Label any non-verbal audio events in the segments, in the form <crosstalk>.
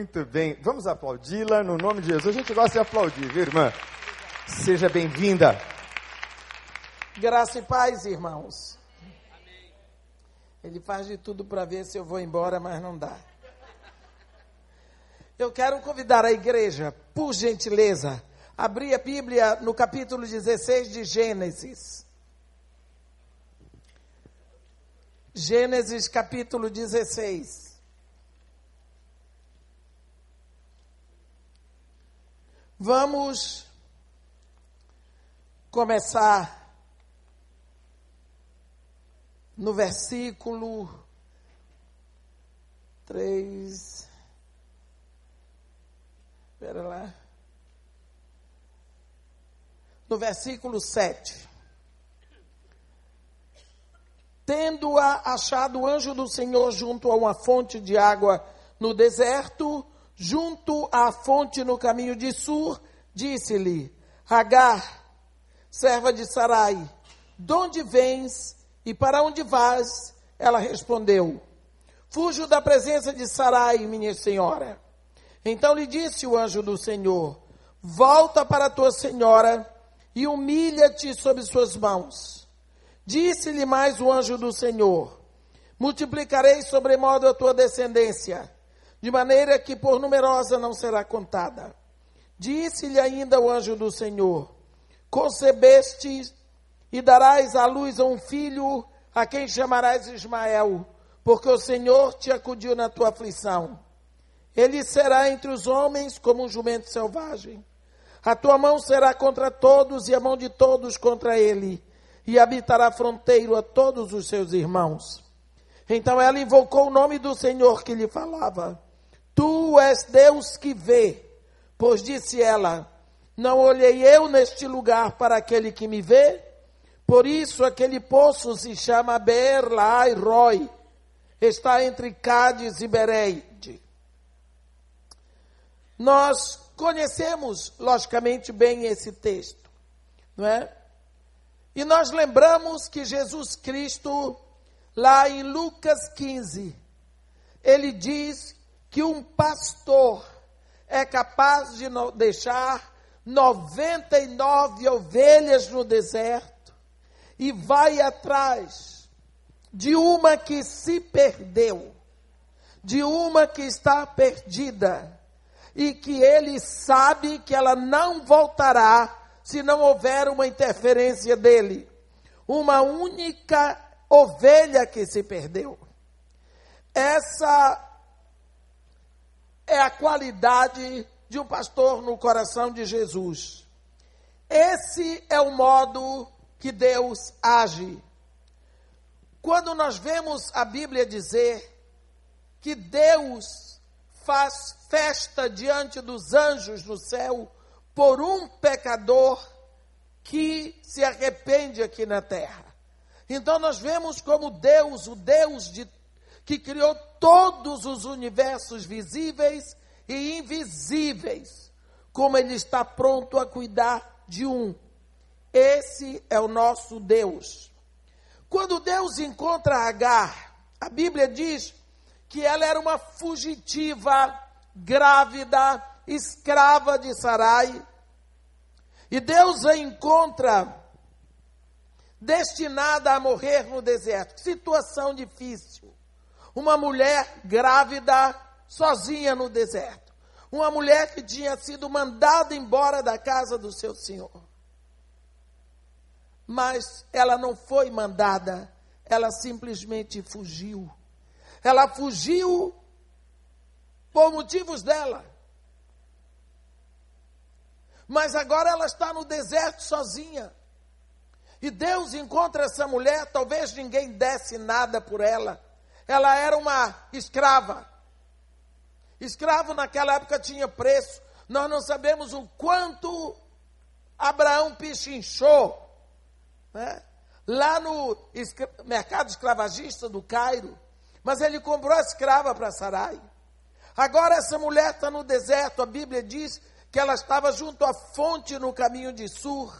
Muito bem. Vamos aplaudi-la no nome de Jesus. A gente gosta de aplaudir, viu, irmã? Seja bem-vinda. Graça e paz, irmãos. Ele faz de tudo para ver se eu vou embora, mas não dá. Eu quero convidar a igreja, por gentileza, a abrir a Bíblia no capítulo 16 de Gênesis. Gênesis capítulo 16. Vamos começar no versículo 3. Espera lá. No versículo 7. Tendo-a achado o anjo do Senhor junto a uma fonte de água no deserto, junto à fonte no caminho de Sur, disse-lhe: Agar, serva de Sarai, de onde vens e para onde vas? Ela respondeu: Fujo da presença de Sarai, minha senhora. Então lhe disse o anjo do Senhor: Volta para tua senhora e humilha-te sob suas mãos. Disse-lhe mais o anjo do Senhor: Multiplicarei sobremodo a tua descendência, de maneira que por numerosa não será contada. Disse-lhe ainda o anjo do Senhor: Concebeste e darás à luz a um filho, a quem chamarás Ismael, porque o Senhor te acudiu na tua aflição. Ele será entre os homens como um jumento selvagem. A tua mão será contra todos e a mão de todos contra ele, e habitará fronteiro a todos os seus irmãos. Então ela invocou o nome do Senhor que lhe falava. Tu és Deus que vê, pois disse ela: Não olhei eu neste lugar para aquele que me vê? Por isso aquele poço se chama Beer-Laai Roy. Está entre Cádiz e Bereide. Nós conhecemos, logicamente, bem esse texto, não é? E nós lembramos que Jesus Cristo, lá em Lucas 15, ele diz que um pastor é capaz de deixar 99 ovelhas no deserto e vai atrás de uma que se perdeu, de uma que está perdida e que ele sabe que ela não voltará se não houver uma interferência dele. Uma única ovelha que se perdeu. Essa é a qualidade de um pastor no coração de Jesus. Esse é o modo que Deus age. Quando nós vemos a Bíblia dizer que Deus faz festa diante dos anjos no céu por um pecador que se arrepende aqui na terra. Então nós vemos como Deus, o Deus de, que criou todos os universos visíveis e invisíveis, como Ele está pronto a cuidar de um. Esse é o nosso Deus. Quando Deus encontra Agar, a Bíblia diz que ela era uma fugitiva, grávida, escrava de Sarai. E Deus a encontra destinada a morrer no deserto. Situação difícil. Uma mulher grávida, sozinha no deserto. Uma mulher que tinha sido mandada embora da casa do seu senhor. Mas ela não foi mandada, ela simplesmente fugiu. Ela fugiu por motivos dela. Mas agora ela está no deserto sozinha. E Deus encontra essa mulher, talvez ninguém desse nada por ela. Ela era uma escrava. Escravo naquela época tinha preço. Nós não sabemos o quanto Abraão pichinchou. Né? Lá no mercado escravagista do Cairo. Mas ele comprou a escrava para Sarai. Agora essa mulher está no deserto. A Bíblia diz que ela estava junto à fonte no caminho de Sur.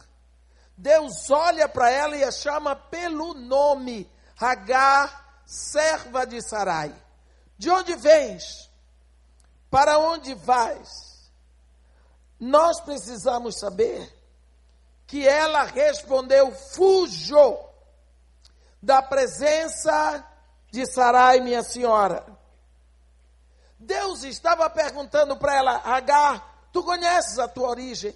Deus olha para ela e a chama pelo nome, Hagar, serva de Sarai. De onde vens? Para onde vais? Nós precisamos saber que ela respondeu: Fujo da presença de Sarai, minha senhora. Deus estava perguntando para ela: Agar, tu conheces a tua origem?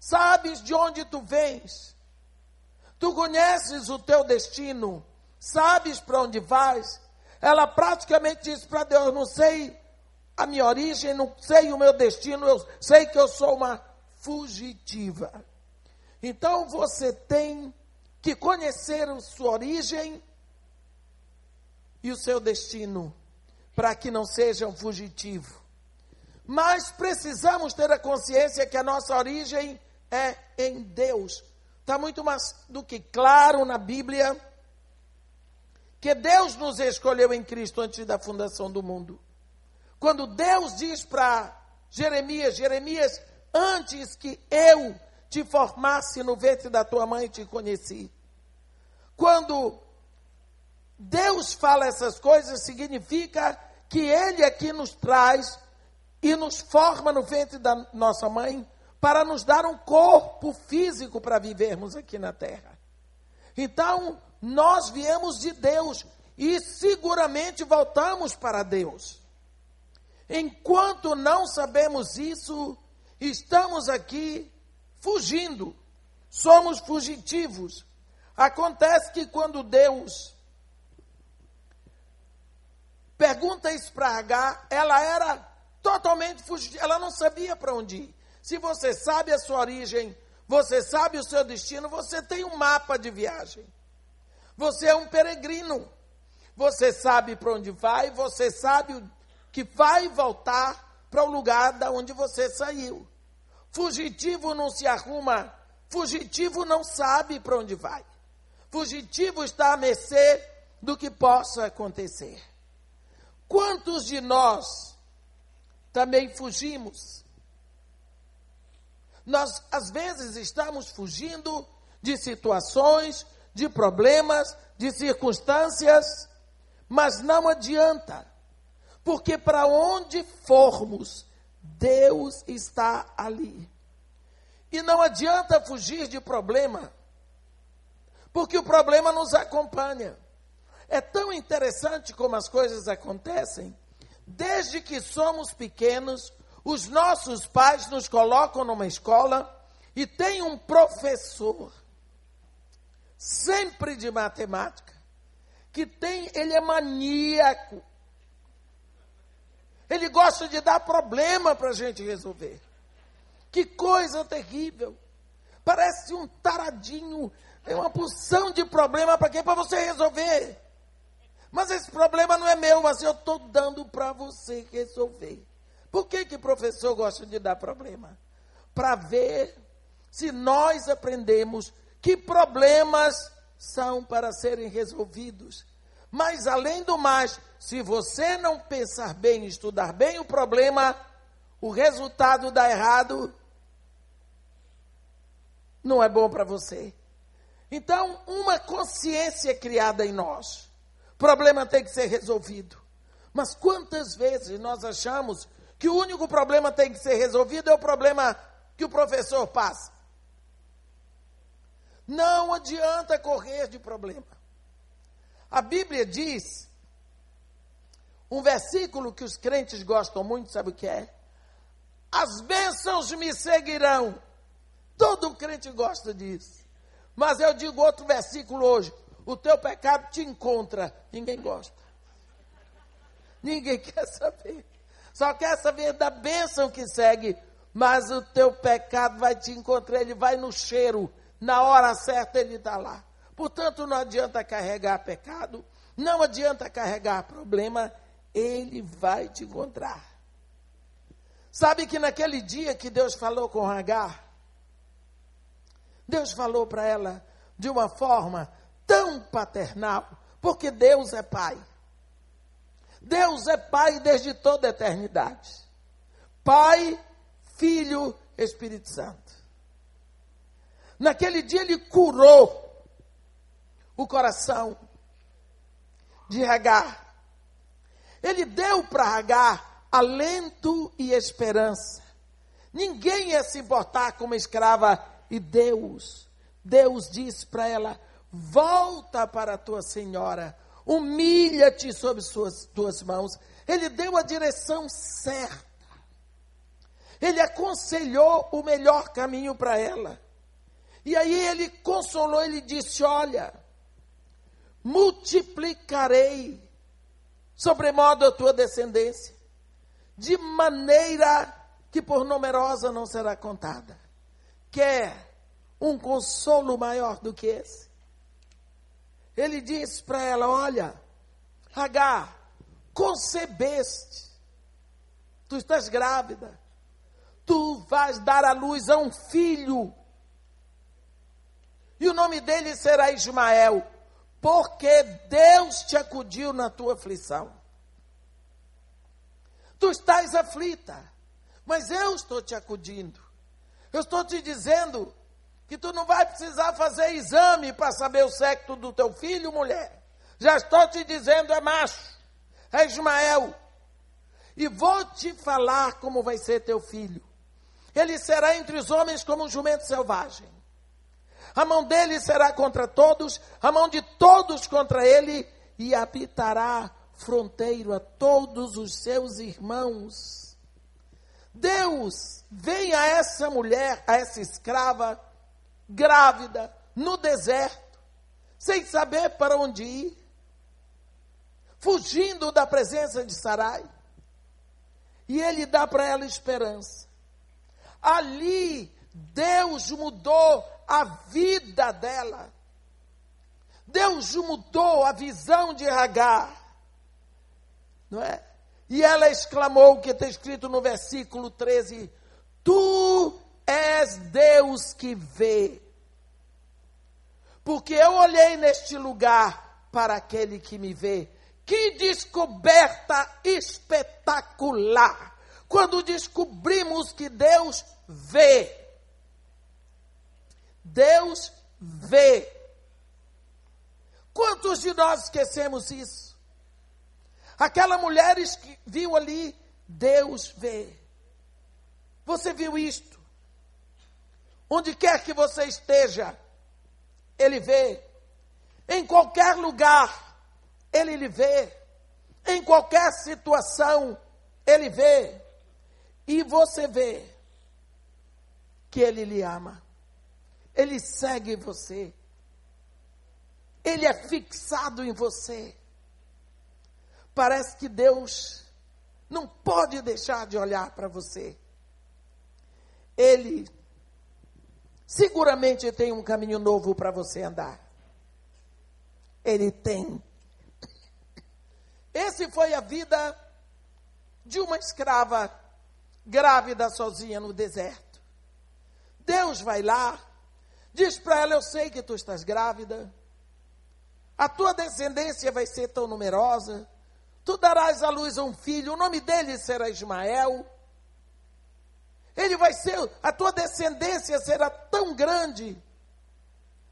Sabes de onde tu vens? Tu conheces o teu destino? Sabes para onde vais? Ela praticamente disse para Deus: Não sei a minha origem, não sei o meu destino, eu sei que eu sou uma fugitiva. Então você tem que conhecer a sua origem e o seu destino, para que não seja um fugitivo. Mas precisamos ter a consciência que a nossa origem é em Deus. Está muito mais do que claro na Bíblia que Deus nos escolheu em Cristo antes da fundação do mundo. Quando Deus diz para Jeremias: Jeremias, antes que eu te formasse no ventre da tua mãe, te conheci. Quando Deus fala essas coisas, significa que Ele aqui nos traz e nos forma no ventre da nossa mãe para nos dar um corpo físico para vivermos aqui na terra. Então, nós viemos de Deus e seguramente voltamos para Deus. Enquanto não sabemos isso, estamos aqui fugindo, somos fugitivos. Acontece que quando Deus pergunta isso para H, ela era totalmente fugitiva, ela não sabia para onde ir. Se você sabe a sua origem, você sabe o seu destino, você tem um mapa de viagem. Você é um peregrino. Você sabe para onde vai, você sabe que vai voltar para o lugar da onde você saiu. Fugitivo não se arruma, fugitivo não sabe para onde vai. Fugitivo está a mercê do que possa acontecer. Quantos de nós também fugimos? Nós, às vezes, estamos fugindo de situações, de problemas, de circunstâncias, mas não adianta, porque para onde formos, Deus está ali. E não adianta fugir de problema, porque o problema nos acompanha. É tão interessante como as coisas acontecem. Desde que somos pequenos, os nossos pais nos colocam numa escola e tem um professor sempre de matemática, que tem, ele é maníaco. Ele gosta de dar problema para a gente resolver. Que coisa terrível. Parece um taradinho, é uma porção de problema para quê? Para você resolver. Mas esse problema não é meu, mas eu estou dando para você resolver. Por que que professor gosta de dar problema? Para ver se nós aprendemos que problemas são para serem resolvidos. Mas, além do mais, se você não pensar bem, estudar bem o problema, o resultado dá errado, não é bom para você. Então, uma consciência criada em nós. Problema tem que ser resolvido. Mas quantas vezes nós achamos que o único problema tem que ser resolvido é o problema que o professor passa? Não adianta correr de problema. A Bíblia diz, um versículo que os crentes gostam muito, sabe o que é? As bênçãos me seguirão. Todo crente gosta disso. Mas eu digo outro versículo hoje: o teu pecado te encontra. Ninguém gosta. Ninguém <laughs> quer saber. Só quer saber da bênção que segue. Mas o teu pecado vai te encontrar, ele vai no cheiro na hora certa ele está lá. Portanto, não adianta carregar pecado, não adianta carregar problema, ele vai te encontrar. Sabe que naquele dia que Deus falou com Agar, Deus falou para ela de uma forma tão paternal, porque Deus é Pai. Deus é Pai desde toda a eternidade. Pai, Filho, Espírito Santo. Naquele dia ele curou o coração de Hagar. Ele deu para Hagar alento e esperança. Ninguém ia se importar com uma escrava. E Deus, Deus disse para ela: volta para a tua senhora, humilha-te sob suas tuas mãos. Ele deu a direção certa. Ele aconselhou o melhor caminho para ela. E aí ele consolou, ele disse: Olha, multiplicarei sobremodo a tua descendência, de maneira que por numerosa não será contada. Quer um consolo maior do que esse? Ele disse para ela: Olha, Hagar, concebeste, tu estás grávida, tu vais dar à luz a um filho, e o nome dele será Ismael, porque Deus te acudiu na tua aflição. Tu estás aflita, mas eu estou te acudindo. Eu estou te dizendo que tu não vai precisar fazer exame para saber o sexo do teu filho, mulher. Já estou te dizendo, é macho, é Ismael. E vou te falar como vai ser teu filho. Ele será entre os homens como um jumento selvagem. A mão dele será contra todos, a mão de todos contra ele, e habitará fronteiro a todos os seus irmãos. Deus vem a essa mulher, a essa escrava, grávida, no deserto, sem saber para onde ir, fugindo da presença de Sarai. E ele dá para ela esperança. Ali, Deus mudou a vida dela. Deus mudou a visão de Hagar. Não é? E ela exclamou o que está escrito no versículo 13: Tu és Deus que vê. Porque eu olhei neste lugar para aquele que me vê. Que descoberta espetacular! Quando descobrimos que Deus vê. Deus vê. Quantos de nós esquecemos isso? Aquela mulher que viu ali, Deus vê. Você viu isto? Onde quer que você esteja, Ele vê. Em qualquer lugar, Ele lhe vê. Em qualquer situação, Ele vê. E você vê que Ele lhe ama. Ele segue você. Ele é fixado em você. Parece que Deus não pode deixar de olhar para você. Ele seguramente tem um caminho novo para você andar. Ele tem. Esse foi a vida de uma escrava grávida sozinha no deserto. Deus vai lá, Diz para ela: Eu sei que tu estás grávida. A tua descendência vai ser tão numerosa. Tu darás à luz um filho. O nome dele será Ismael. Ele vai ser, a tua descendência será tão grande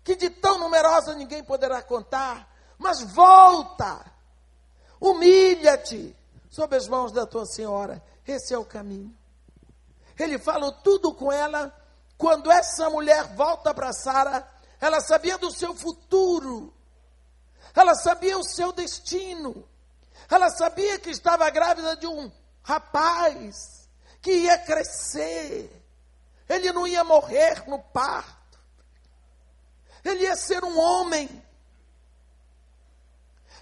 que de tão numerosa ninguém poderá contar. Mas volta, humilha-te sob as mãos da tua senhora. Esse é o caminho. Ele falou tudo com ela quando essa mulher volta para Sara, ela sabia do seu futuro, ela sabia o seu destino, ela sabia que estava grávida de um rapaz que ia crescer, ele não ia morrer no parto, ele ia ser um homem.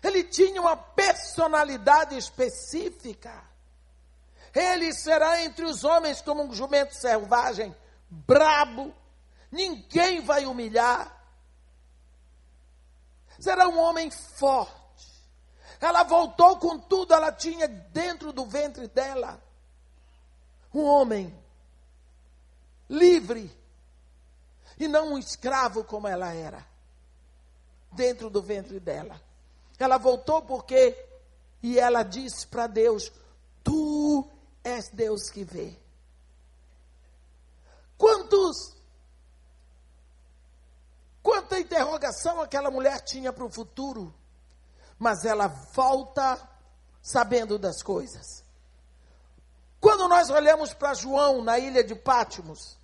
Ele tinha uma personalidade específica. Ele será entre os homens como um jumento selvagem, brabo, ninguém vai humilhar. Será um homem forte. Ela voltou com tudo, ela tinha dentro do ventre dela um homem livre e não um escravo como ela era dentro do ventre dela. Ela voltou porque e ela disse para Deus: Tu és Deus que vê. Quantos? Quanta interrogação aquela mulher tinha para o futuro, mas ela volta sabendo das coisas. Quando nós olhamos para João na ilha de Pátimos,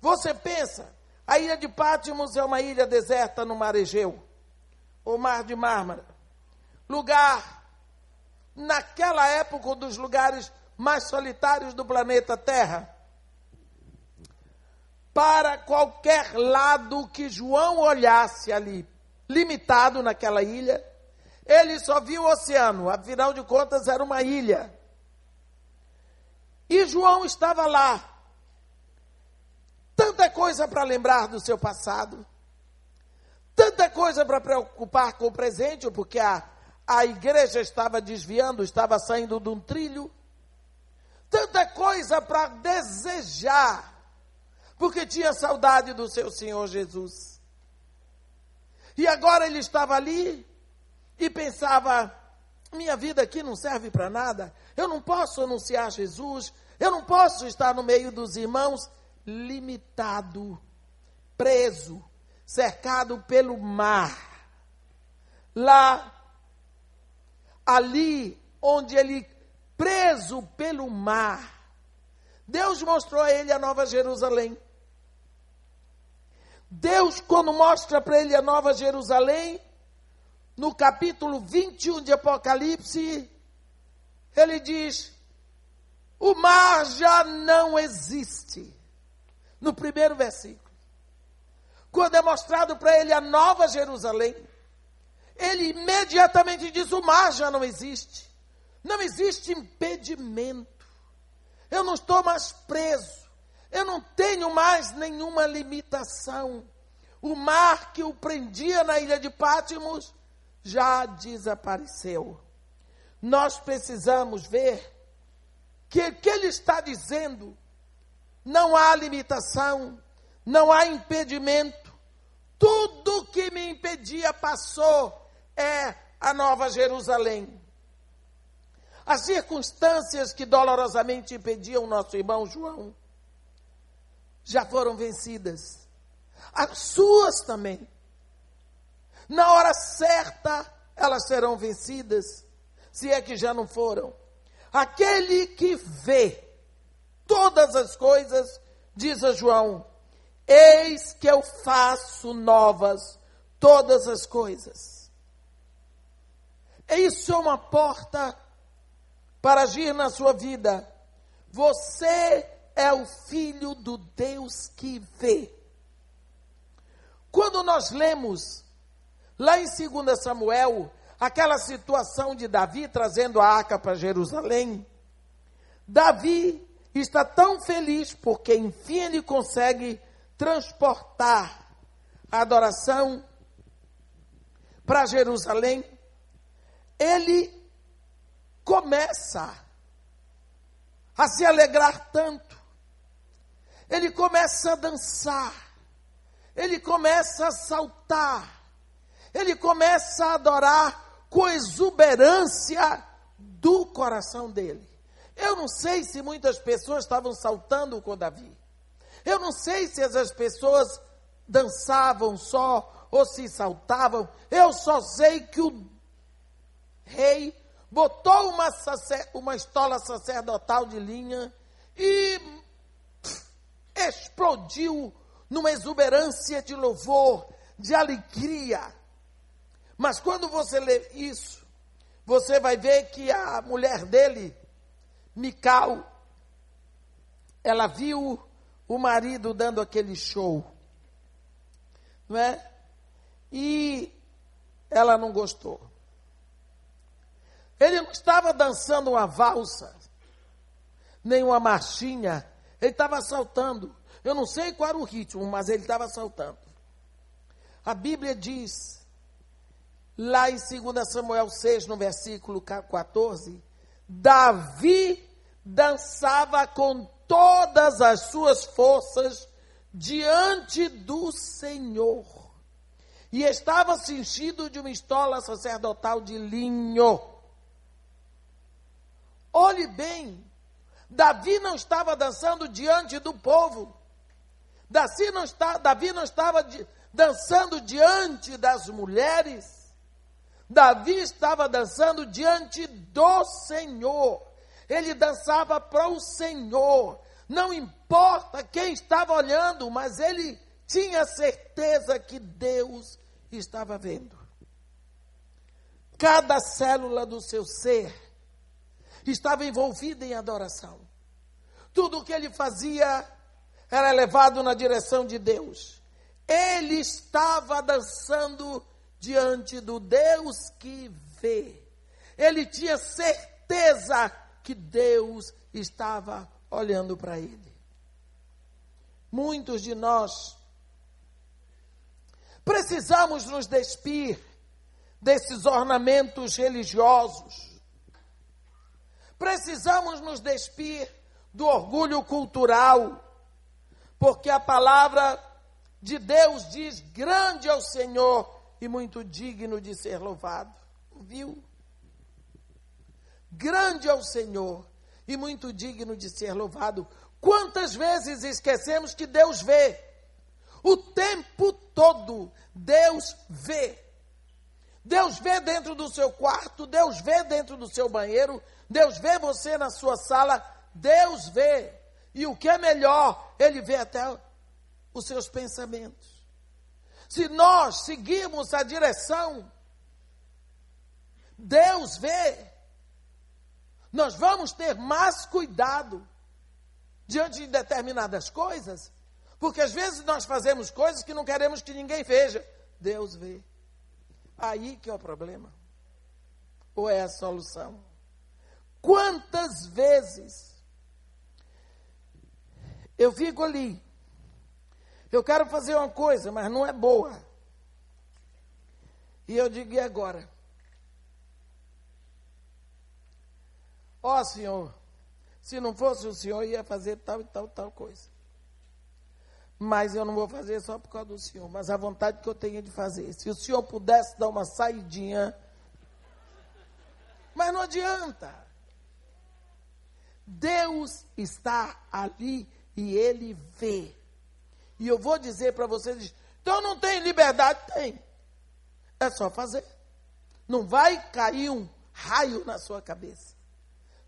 você pensa, a ilha de Pátimos é uma ilha deserta no mar Egeu, o mar de Mármara. Lugar, naquela época, um dos lugares mais solitários do planeta Terra. Para qualquer lado que João olhasse ali, limitado naquela ilha, ele só viu o oceano, afinal de contas era uma ilha. E João estava lá. Tanta coisa para lembrar do seu passado, tanta coisa para preocupar com o presente, porque a, a igreja estava desviando, estava saindo de um trilho. Tanta coisa para desejar, porque tinha saudade do seu Senhor Jesus. E agora ele estava ali e pensava: minha vida aqui não serve para nada, eu não posso anunciar Jesus, eu não posso estar no meio dos irmãos limitado, preso, cercado pelo mar. Lá, ali onde ele, preso pelo mar, Deus mostrou a ele a Nova Jerusalém. Deus, quando mostra para ele a Nova Jerusalém, no capítulo 21 de Apocalipse, ele diz: o mar já não existe. No primeiro versículo. Quando é mostrado para ele a nova Jerusalém, ele imediatamente diz: o mar já não existe. Não existe impedimento. Eu não estou mais preso. Eu não tenho mais nenhuma limitação. O mar que o prendia na ilha de Pátimos já desapareceu. Nós precisamos ver que o que ele está dizendo não há limitação, não há impedimento. Tudo que me impedia passou é a Nova Jerusalém. As circunstâncias que dolorosamente impediam nosso irmão João já foram vencidas. As suas também. Na hora certa, elas serão vencidas, se é que já não foram. Aquele que vê todas as coisas, diz a João: Eis que eu faço novas todas as coisas. Isso é uma porta para agir na sua vida. Você é o filho do Deus que vê. Quando nós lemos lá em 2 Samuel, aquela situação de Davi trazendo a arca para Jerusalém, Davi está tão feliz porque enfim ele consegue transportar a adoração para Jerusalém. Ele começa a se alegrar tanto, ele começa a dançar, ele começa a saltar, ele começa a adorar com exuberância do coração dele. Eu não sei se muitas pessoas estavam saltando com Davi. Eu não sei se essas pessoas dançavam só ou se saltavam. Eu só sei que o rei botou uma, uma estola sacerdotal de linha e explodiu numa exuberância de louvor, de alegria. Mas quando você lê isso, você vai ver que a mulher dele, Mical, ela viu o marido dando aquele show, não é? E ela não gostou. Ele não estava dançando uma valsa, nem uma marchinha, ele estava saltando. Eu não sei qual era o ritmo, mas ele estava saltando. A Bíblia diz lá em 2 Samuel 6, no versículo 14, Davi dançava com todas as suas forças diante do Senhor. E estava cingido de uma estola sacerdotal de linho. Olhe bem, Davi não estava dançando diante do povo. Davi não, está, Davi não estava dançando diante das mulheres. Davi estava dançando diante do Senhor. ele dançava para o Senhor. Não importa quem estava olhando, mas ele tinha certeza que Deus estava vendo. Cada célula do seu ser estava envolvida em adoração. Tudo o que ele fazia era levado na direção de Deus. Ele estava dançando diante do Deus que vê. Ele tinha certeza que Deus estava olhando para ele. Muitos de nós precisamos nos despir desses ornamentos religiosos. Precisamos nos despir do orgulho cultural, porque a palavra de Deus diz: grande é o Senhor e muito digno de ser louvado. Viu? Grande é o Senhor e muito digno de ser louvado. Quantas vezes esquecemos que Deus vê? O tempo todo Deus vê. Deus vê dentro do seu quarto, Deus vê dentro do seu banheiro, Deus vê você na sua sala, Deus vê. E o que é melhor, Ele vê até os seus pensamentos. Se nós seguirmos a direção, Deus vê. Nós vamos ter mais cuidado diante de determinadas coisas, porque às vezes nós fazemos coisas que não queremos que ninguém veja. Deus vê. Aí que é o problema. Ou é a solução? Quantas vezes eu fico ali, eu quero fazer uma coisa, mas não é boa. E eu digo, e agora? Ó oh, Senhor, se não fosse o Senhor, ia fazer tal e tal, tal coisa. Mas eu não vou fazer só por causa do Senhor, mas a vontade que eu tenho de fazer. Se o Senhor pudesse dar uma saidinha, mas não adianta. Deus está ali e Ele vê. E eu vou dizer para vocês, então não tem liberdade? Tem. É só fazer. Não vai cair um raio na sua cabeça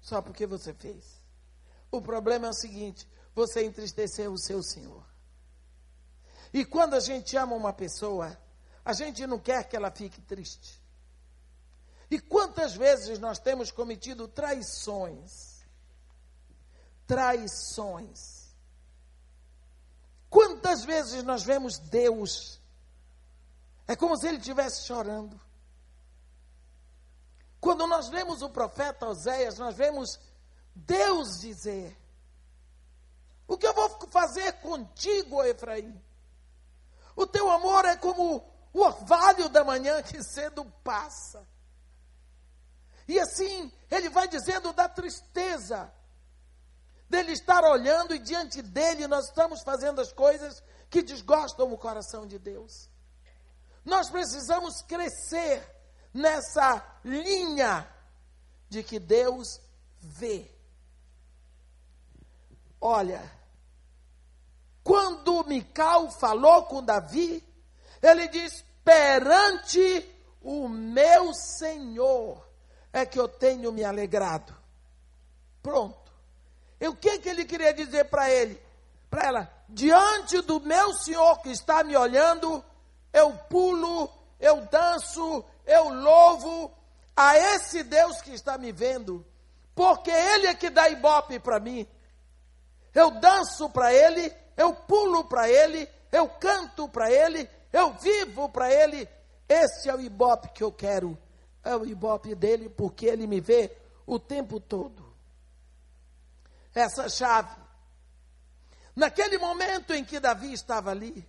só porque você fez. O problema é o seguinte: você entristeceu o seu Senhor. E quando a gente ama uma pessoa, a gente não quer que ela fique triste. E quantas vezes nós temos cometido traições? Traições. Quantas vezes nós vemos Deus? É como se ele estivesse chorando. Quando nós lemos o profeta Oséias, nós vemos Deus dizer: O que eu vou fazer contigo, Efraim? O teu amor é como o orvalho da manhã que cedo passa. E assim, ele vai dizendo da tristeza dele estar olhando e diante dele nós estamos fazendo as coisas que desgostam o coração de Deus. Nós precisamos crescer nessa linha de que Deus vê. Olha, quando Mical falou com Davi, ele diz: perante o meu Senhor é que eu tenho me alegrado. Pronto. E o que, que ele queria dizer para ele? Para ela, diante do meu Senhor que está me olhando, eu pulo, eu danço, eu louvo a esse Deus que está me vendo, porque Ele é que dá ibope para mim. Eu danço para Ele, eu pulo para Ele, eu canto para Ele, eu vivo para Ele. Esse é o ibope que eu quero. É o ibope dele, porque Ele me vê o tempo todo. Essa chave. Naquele momento em que Davi estava ali,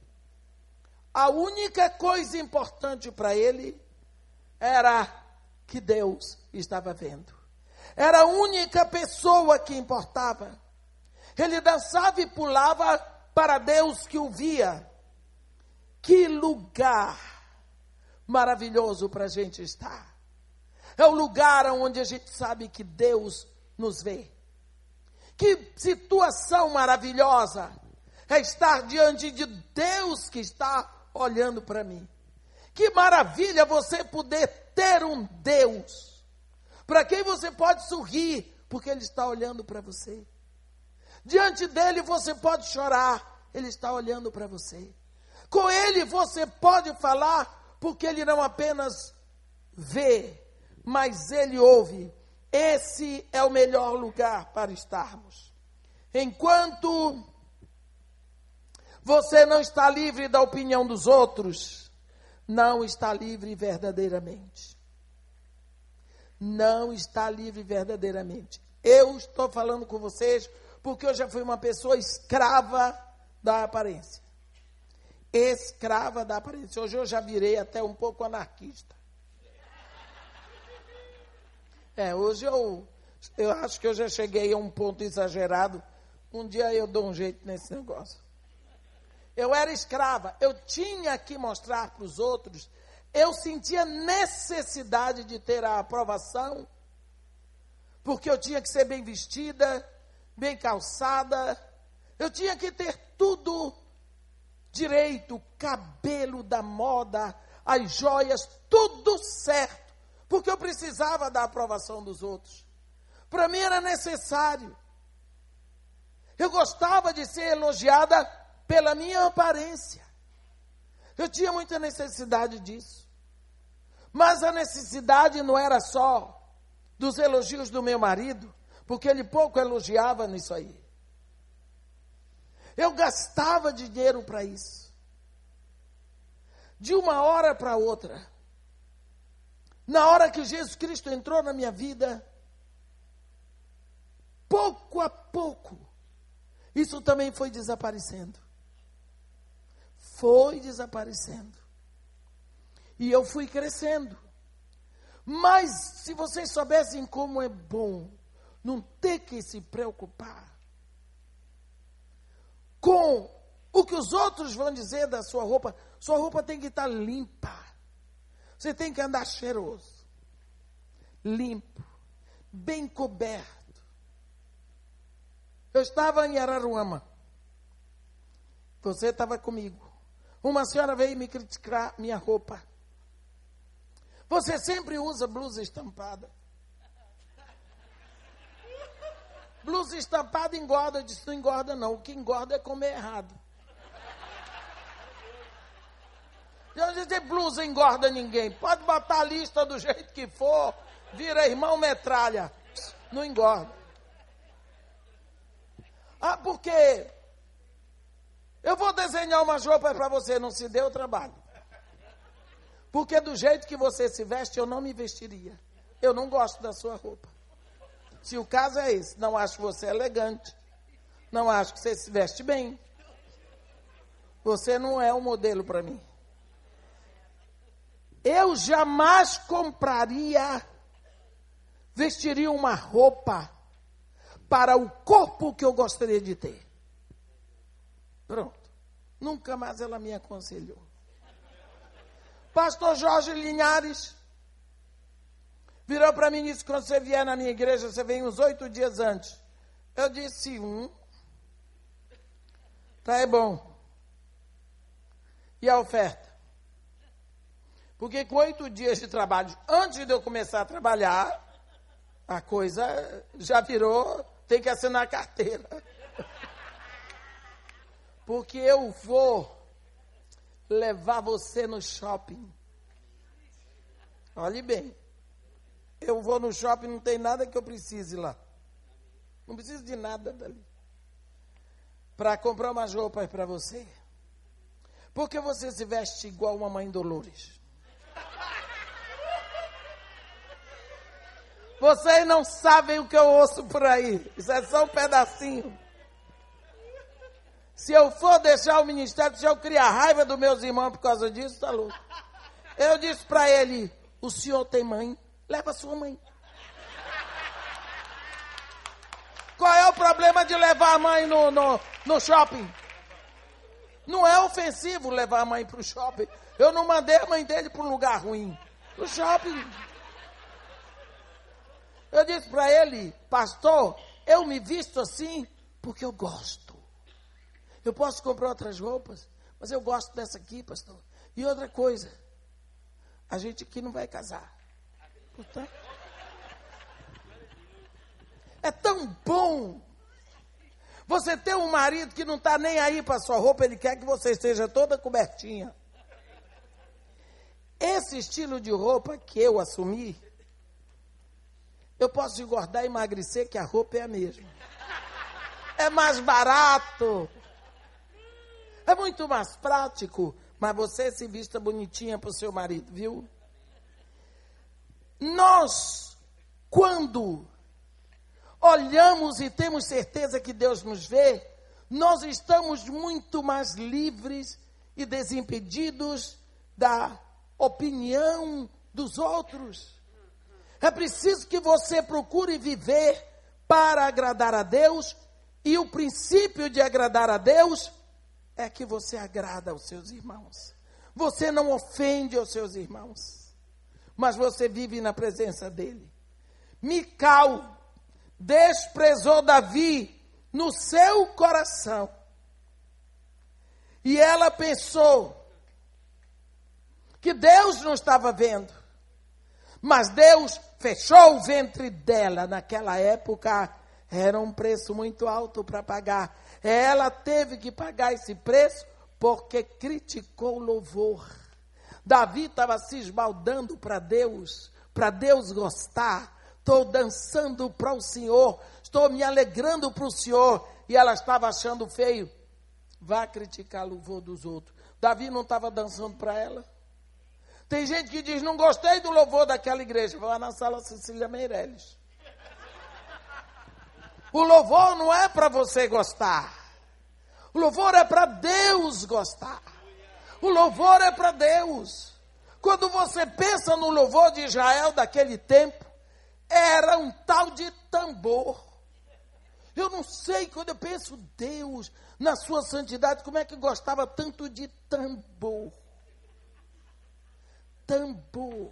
a única coisa importante para ele era que Deus estava vendo. Era a única pessoa que importava. Ele dançava e pulava para Deus que o via. Que lugar maravilhoso para a gente estar. É o lugar onde a gente sabe que Deus nos vê. Que situação maravilhosa é estar diante de Deus que está olhando para mim. Que maravilha você poder ter um Deus para quem você pode sorrir porque Ele está olhando para você. Diante dele você pode chorar, Ele está olhando para você. Com Ele você pode falar, porque Ele não apenas vê, mas Ele ouve. Esse é o melhor lugar para estarmos. Enquanto você não está livre da opinião dos outros, não está livre verdadeiramente. Não está livre verdadeiramente. Eu estou falando com vocês porque eu já fui uma pessoa escrava da aparência. Escrava da aparência. Hoje eu já virei até um pouco anarquista. É, hoje eu, eu acho que eu já cheguei a um ponto exagerado. Um dia eu dou um jeito nesse negócio. Eu era escrava, eu tinha que mostrar para os outros, eu sentia necessidade de ter a aprovação, porque eu tinha que ser bem vestida, bem calçada, eu tinha que ter tudo direito, cabelo da moda, as joias, tudo certo, porque eu precisava da aprovação dos outros. Para mim era necessário. Eu gostava de ser elogiada pela minha aparência. Eu tinha muita necessidade disso. Mas a necessidade não era só dos elogios do meu marido, porque ele pouco elogiava nisso aí. Eu gastava dinheiro para isso. De uma hora para outra. Na hora que Jesus Cristo entrou na minha vida, pouco a pouco, isso também foi desaparecendo foi desaparecendo. E eu fui crescendo. Mas se vocês soubessem como é bom não ter que se preocupar com o que os outros vão dizer da sua roupa, sua roupa tem que estar limpa. Você tem que andar cheiroso, limpo, bem coberto. Eu estava em Araruama. Você estava comigo. Uma senhora veio me criticar minha roupa. Você sempre usa blusa estampada. Blusa estampada engorda. Eu disse, não engorda não. O que engorda é comer errado. Eu disse, blusa engorda ninguém. Pode botar a lista do jeito que for. Vira irmão metralha. Não engorda. Ah, por quê? Eu vou desenhar umas roupas para você, não se deu trabalho. Porque do jeito que você se veste, eu não me vestiria. Eu não gosto da sua roupa. Se o caso é esse, não acho você elegante. Não acho que você se veste bem. Você não é um modelo para mim. Eu jamais compraria, vestiria uma roupa para o corpo que eu gostaria de ter. Pronto. Nunca mais ela me aconselhou. Pastor Jorge Linhares virou para mim e disse: quando você vier na minha igreja, você vem uns oito dias antes. Eu disse: um. Tá, é bom. E a oferta? Porque com oito dias de trabalho, antes de eu começar a trabalhar, a coisa já virou, tem que assinar a carteira porque eu vou levar você no shopping. Olhe bem, eu vou no shopping, não tem nada que eu precise lá. Não preciso de nada dali. Para comprar umas roupas para você. Porque você se veste igual uma mãe Dolores. Vocês não sabem o que eu ouço por aí. Isso é só um pedacinho. Se eu for deixar o ministério, se eu criar raiva dos meus irmãos por causa disso, tá louco. Eu disse para ele: o senhor tem mãe? Leva sua mãe. Qual é o problema de levar a mãe no, no, no shopping? Não é ofensivo levar a mãe para o shopping. Eu não mandei a mãe dele para um lugar ruim. Para o shopping. Eu disse para ele, pastor, eu me visto assim porque eu gosto. Eu posso comprar outras roupas, mas eu gosto dessa aqui, pastor. E outra coisa, a gente aqui não vai casar. Portanto, É tão bom. Você tem um marido que não está nem aí para sua roupa, ele quer que você esteja toda cobertinha. Esse estilo de roupa que eu assumi, eu posso engordar e emagrecer, que a roupa é a mesma. É mais barato. É muito mais prático. Mas você se vista bonitinha para o seu marido, viu? Nós, quando olhamos e temos certeza que Deus nos vê, nós estamos muito mais livres e desimpedidos da opinião dos outros. É preciso que você procure viver para agradar a Deus, e o princípio de agradar a Deus é que você agrada aos seus irmãos. Você não ofende os seus irmãos, mas você vive na presença dele. Mical desprezou Davi no seu coração. E ela pensou que Deus não estava vendo. Mas Deus fechou o ventre dela. Naquela época era um preço muito alto para pagar. Ela teve que pagar esse preço porque criticou o louvor. Davi estava se esbaldando para Deus, para Deus gostar. Estou dançando para o Senhor, estou me alegrando para o Senhor. E ela estava achando feio. Vá criticar o louvor dos outros. Davi não estava dançando para ela. Tem gente que diz: não gostei do louvor daquela igreja. Vai lá na sala Cecília Meirelles. O louvor não é para você gostar. O louvor é para Deus gostar. O louvor é para Deus. Quando você pensa no louvor de Israel daquele tempo, era um tal de tambor. Eu não sei, quando eu penso Deus, na sua santidade, como é que gostava tanto de tambor? Tambor.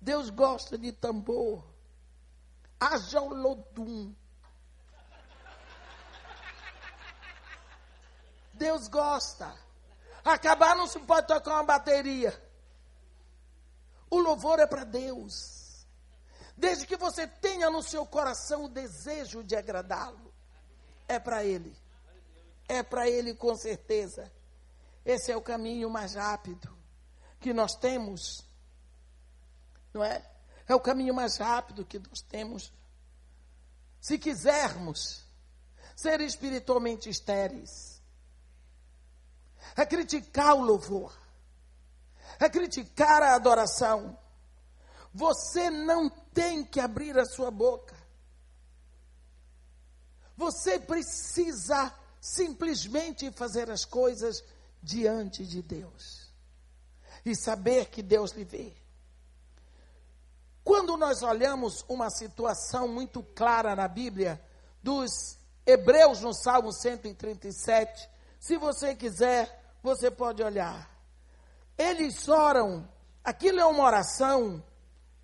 Deus gosta de tambor. Haja o lodum. Deus gosta. Acabar não se pode tocar uma bateria. O louvor é para Deus. Desde que você tenha no seu coração o desejo de agradá-lo, é para Ele. É para Ele com certeza. Esse é o caminho mais rápido que nós temos. Não é? É o caminho mais rápido que nós temos. Se quisermos ser espiritualmente estéreis é criticar o louvor, é criticar a adoração. Você não tem que abrir a sua boca. Você precisa simplesmente fazer as coisas diante de Deus e saber que Deus lhe vê. Quando nós olhamos uma situação muito clara na Bíblia, dos Hebreus no Salmo 137, se você quiser, você pode olhar. Eles oram, aquilo é uma oração.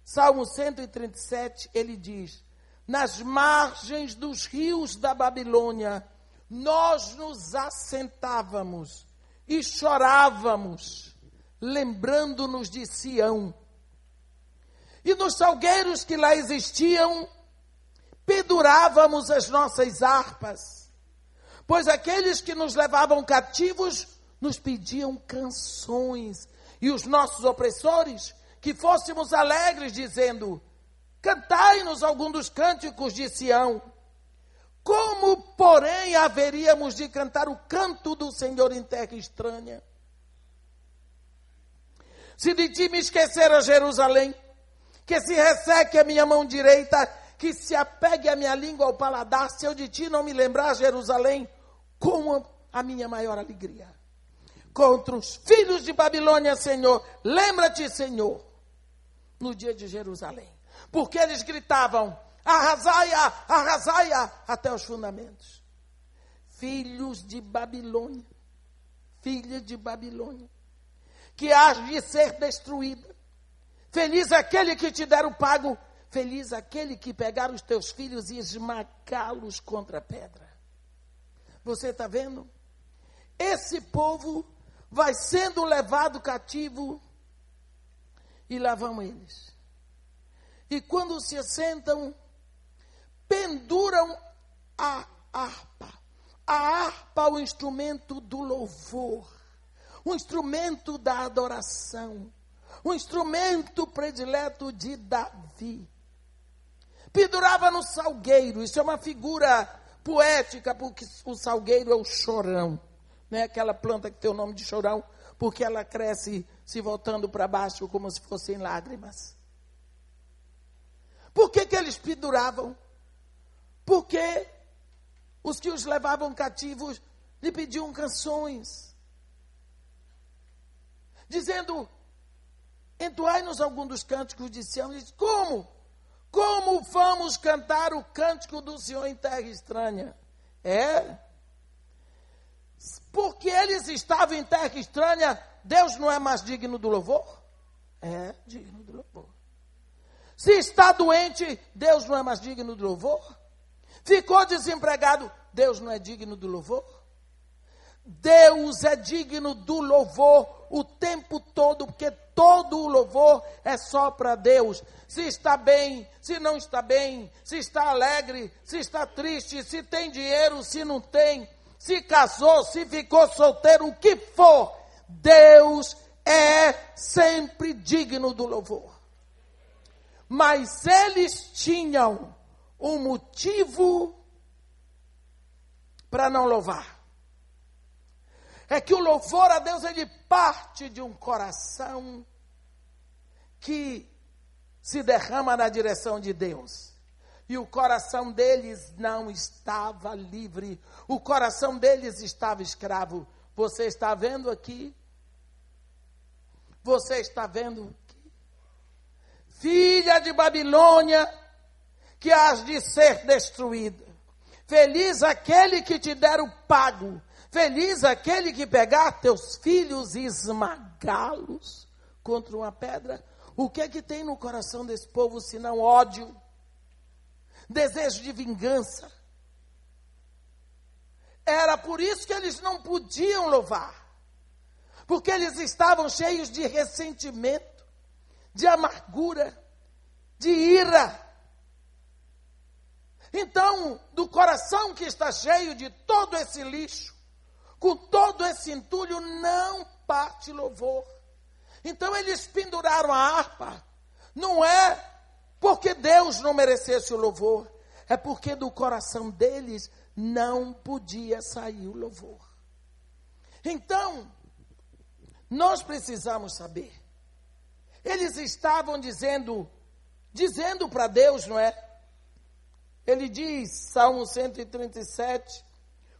Salmo 137, ele diz: Nas margens dos rios da Babilônia, nós nos assentávamos e chorávamos, lembrando-nos de Sião. E nos salgueiros que lá existiam, pendurávamos as nossas harpas, pois aqueles que nos levavam cativos nos pediam canções, e os nossos opressores que fôssemos alegres, dizendo: Cantai-nos algum dos cânticos de Sião. Como, porém, haveríamos de cantar o canto do Senhor em terra estranha? Se de ti me esquecer a Jerusalém, que se resseque a minha mão direita, que se apegue a minha língua ao paladar, se eu de ti não me lembrar Jerusalém, como a minha maior alegria contra os filhos de Babilônia, Senhor. Lembra-te, Senhor, no dia de Jerusalém. Porque eles gritavam: arrasai-a, arrasai-a, até os fundamentos. Filhos de Babilônia, filha de Babilônia, que há de ser destruída. Feliz aquele que te der o pago, feliz aquele que pegar os teus filhos e esmagá-los contra a pedra. Você está vendo? Esse povo vai sendo levado cativo e lá vão eles. E quando se assentam penduram a harpa. A harpa, o instrumento do louvor, o instrumento da adoração, o instrumento predileto de Davi. Pendurava no salgueiro, isso é uma figura poética, porque o salgueiro é o chorão, né? aquela planta que tem o nome de chorão, porque ela cresce se voltando para baixo como se fossem lágrimas. Por que, que eles penduravam? Porque os que os levavam cativos lhe pediam canções, dizendo: Entoai-nos algum dos cânticos de Sião. Diz, como? Como vamos cantar o cântico do Senhor em terra estranha? É. Porque eles estavam em terra estranha, Deus não é mais digno do louvor? É digno do louvor. Se está doente, Deus não é mais digno do louvor? Ficou desempregado, Deus não é digno do louvor? Deus é digno do louvor o tempo todo, porque todo o louvor é só para Deus. Se está bem, se não está bem, se está alegre, se está triste, se tem dinheiro, se não tem, se casou, se ficou solteiro, o que for, Deus é sempre digno do louvor. Mas eles tinham um motivo para não louvar. É que o louvor a Deus ele parte de um coração que se derrama na direção de Deus. E o coração deles não estava livre, o coração deles estava escravo. Você está vendo aqui? Você está vendo aqui? Filha de Babilônia, que has de ser destruída. Feliz aquele que te der o pago. Feliz aquele que pegar teus filhos e esmagá-los contra uma pedra. O que é que tem no coração desse povo senão ódio, desejo de vingança? Era por isso que eles não podiam louvar, porque eles estavam cheios de ressentimento, de amargura, de ira. Então, do coração que está cheio de todo esse lixo, com todo esse entulho, não parte louvor. Então, eles penduraram a harpa. Não é porque Deus não merecesse o louvor, é porque do coração deles não podia sair o louvor. Então, nós precisamos saber. Eles estavam dizendo, dizendo para Deus, não é? Ele diz, Salmo 137,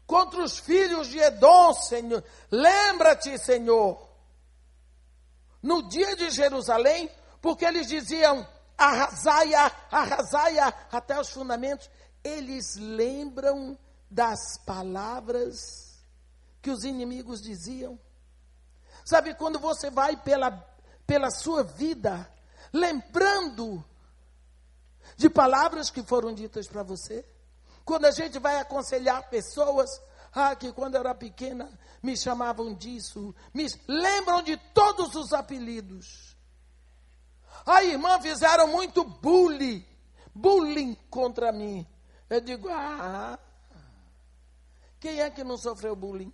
contra os filhos de Edom, Senhor. Lembra-te, Senhor, no dia de Jerusalém, porque eles diziam, arrasaia, arrasaia até os fundamentos. Eles lembram das palavras que os inimigos diziam. Sabe, quando você vai pela, pela sua vida, lembrando de palavras que foram ditas para você. Quando a gente vai aconselhar pessoas, ah, que quando eu era pequena me chamavam disso, me lembram de todos os apelidos. A irmã fizeram muito bullying, bullying contra mim. Eu digo, ah, quem é que não sofreu bullying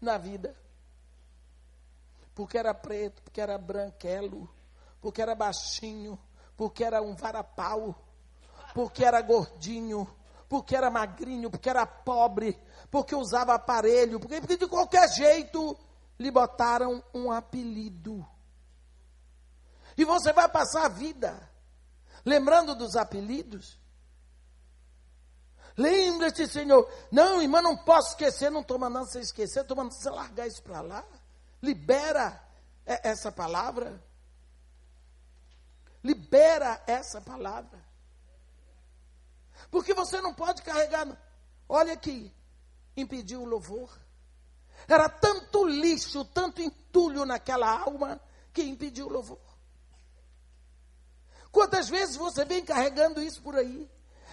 na vida? Porque era preto, porque era branquelo, porque era baixinho, porque era um varapau, porque era gordinho, porque era magrinho, porque era pobre, porque usava aparelho, porque, porque de qualquer jeito lhe botaram um apelido. E você vai passar a vida lembrando dos apelidos? Lembra-te, Senhor. Não, irmã, não posso esquecer, não estou mandando você esquecer, estou mandando você largar isso para lá. Libera essa palavra. Libera essa palavra. Porque você não pode carregar. Olha aqui, impediu o louvor. Era tanto lixo, tanto entulho naquela alma que impediu o louvor. Quantas vezes você vem carregando isso por aí?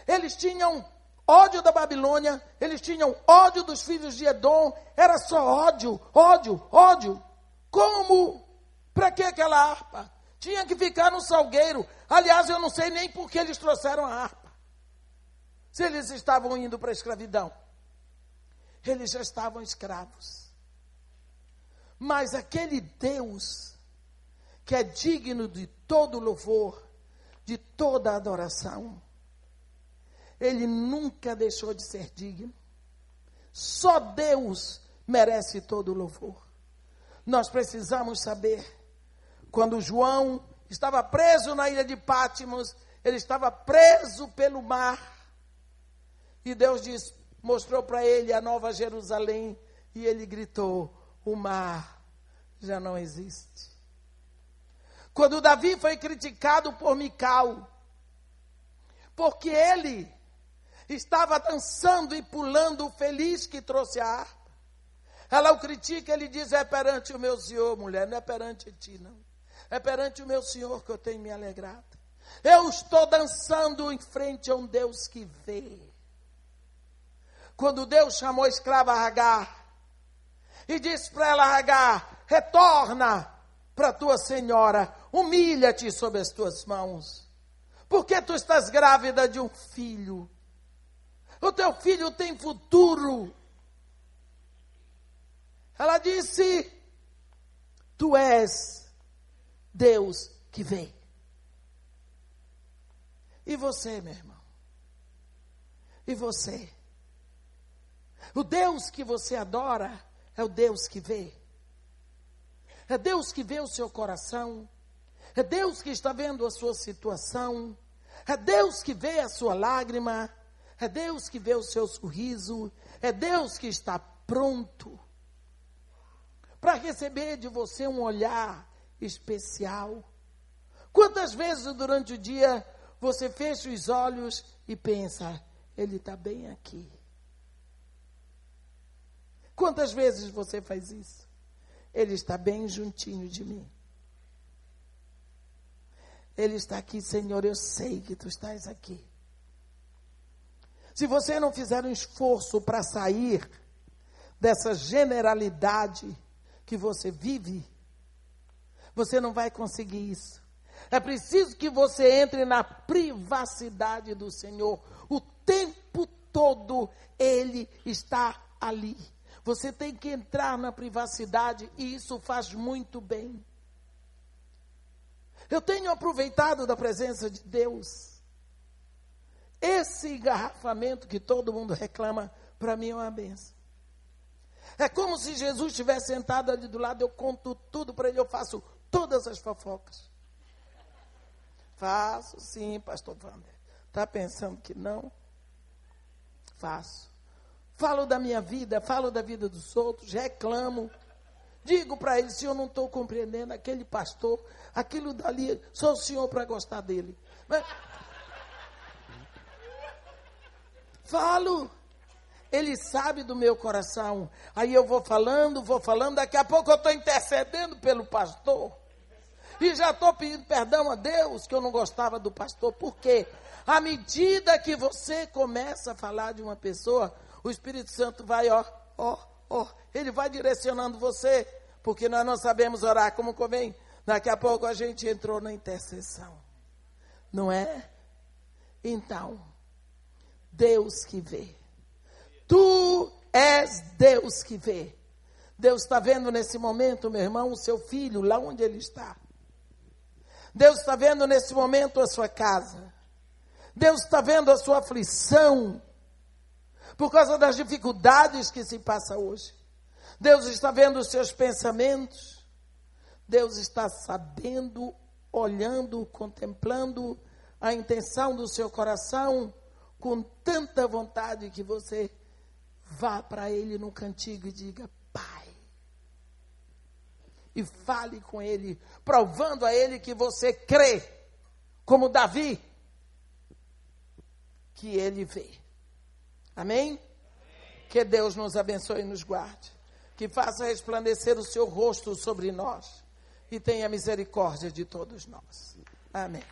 Eles tinham ódio da Babilônia, eles tinham ódio dos filhos de Edom, era só ódio, ódio, ódio. Como? Para que aquela harpa? Tinha que ficar no salgueiro. Aliás, eu não sei nem por que eles trouxeram a harpa. Se eles estavam indo para a escravidão. Eles já estavam escravos. Mas aquele Deus que é digno de todo louvor, de toda adoração, ele nunca deixou de ser digno. Só Deus merece todo louvor. Nós precisamos saber, quando João estava preso na ilha de Pátimos, ele estava preso pelo mar. E Deus diz, mostrou para ele a nova Jerusalém e ele gritou: O mar já não existe. Quando Davi foi criticado por Mical, porque ele estava dançando e pulando feliz que trouxe a harpa. Ela o critica, ele diz: É perante o meu Senhor, mulher, não é perante ti, não. É perante o meu Senhor que eu tenho me alegrado. Eu estou dançando em frente a um Deus que vê. Quando Deus chamou a escrava Hagar e disse para ela: Hagar, retorna para tua senhora, humilha-te sob as tuas mãos, porque tu estás grávida de um filho. O teu filho tem futuro. Ela disse: Tu és Deus que vem. E você, meu irmão? E você? O Deus que você adora é o Deus que vê. É Deus que vê o seu coração. É Deus que está vendo a sua situação. É Deus que vê a sua lágrima. É Deus que vê o seu sorriso. É Deus que está pronto para receber de você um olhar especial. Quantas vezes durante o dia você fecha os olhos e pensa, ele está bem aqui. Quantas vezes você faz isso? Ele está bem juntinho de mim. Ele está aqui, Senhor, eu sei que tu estás aqui. Se você não fizer um esforço para sair dessa generalidade que você vive, você não vai conseguir isso. É preciso que você entre na privacidade do Senhor. O tempo todo Ele está ali. Você tem que entrar na privacidade e isso faz muito bem. Eu tenho aproveitado da presença de Deus. Esse engarrafamento que todo mundo reclama, para mim é uma benção. É como se Jesus estivesse sentado ali do lado, eu conto tudo para ele, eu faço todas as fofocas. Faço, sim, pastor Wander. Está pensando que não? Faço. Falo da minha vida, falo da vida dos outros, reclamo. Digo para ele, se eu não estou compreendendo aquele pastor, aquilo dali, sou o senhor para gostar dele. Mas... Falo. Ele sabe do meu coração. Aí eu vou falando, vou falando, daqui a pouco eu estou intercedendo pelo pastor. E já estou pedindo perdão a Deus que eu não gostava do pastor. Por quê? À medida que você começa a falar de uma pessoa, o Espírito Santo vai, ó, ó, ó, ele vai direcionando você, porque nós não sabemos orar como convém. Daqui a pouco a gente entrou na intercessão. Não é? Então, Deus que vê. Tu és Deus que vê. Deus está vendo nesse momento, meu irmão, o seu filho, lá onde ele está. Deus está vendo nesse momento a sua casa. Deus está vendo a sua aflição por causa das dificuldades que se passa hoje. Deus está vendo os seus pensamentos. Deus está sabendo, olhando, contemplando a intenção do seu coração com tanta vontade que você vá para Ele no cantigo e diga: e fale com ele, provando a ele que você crê, como Davi, que ele vê. Amém? Que Deus nos abençoe e nos guarde. Que faça resplandecer o seu rosto sobre nós e tenha misericórdia de todos nós. Amém.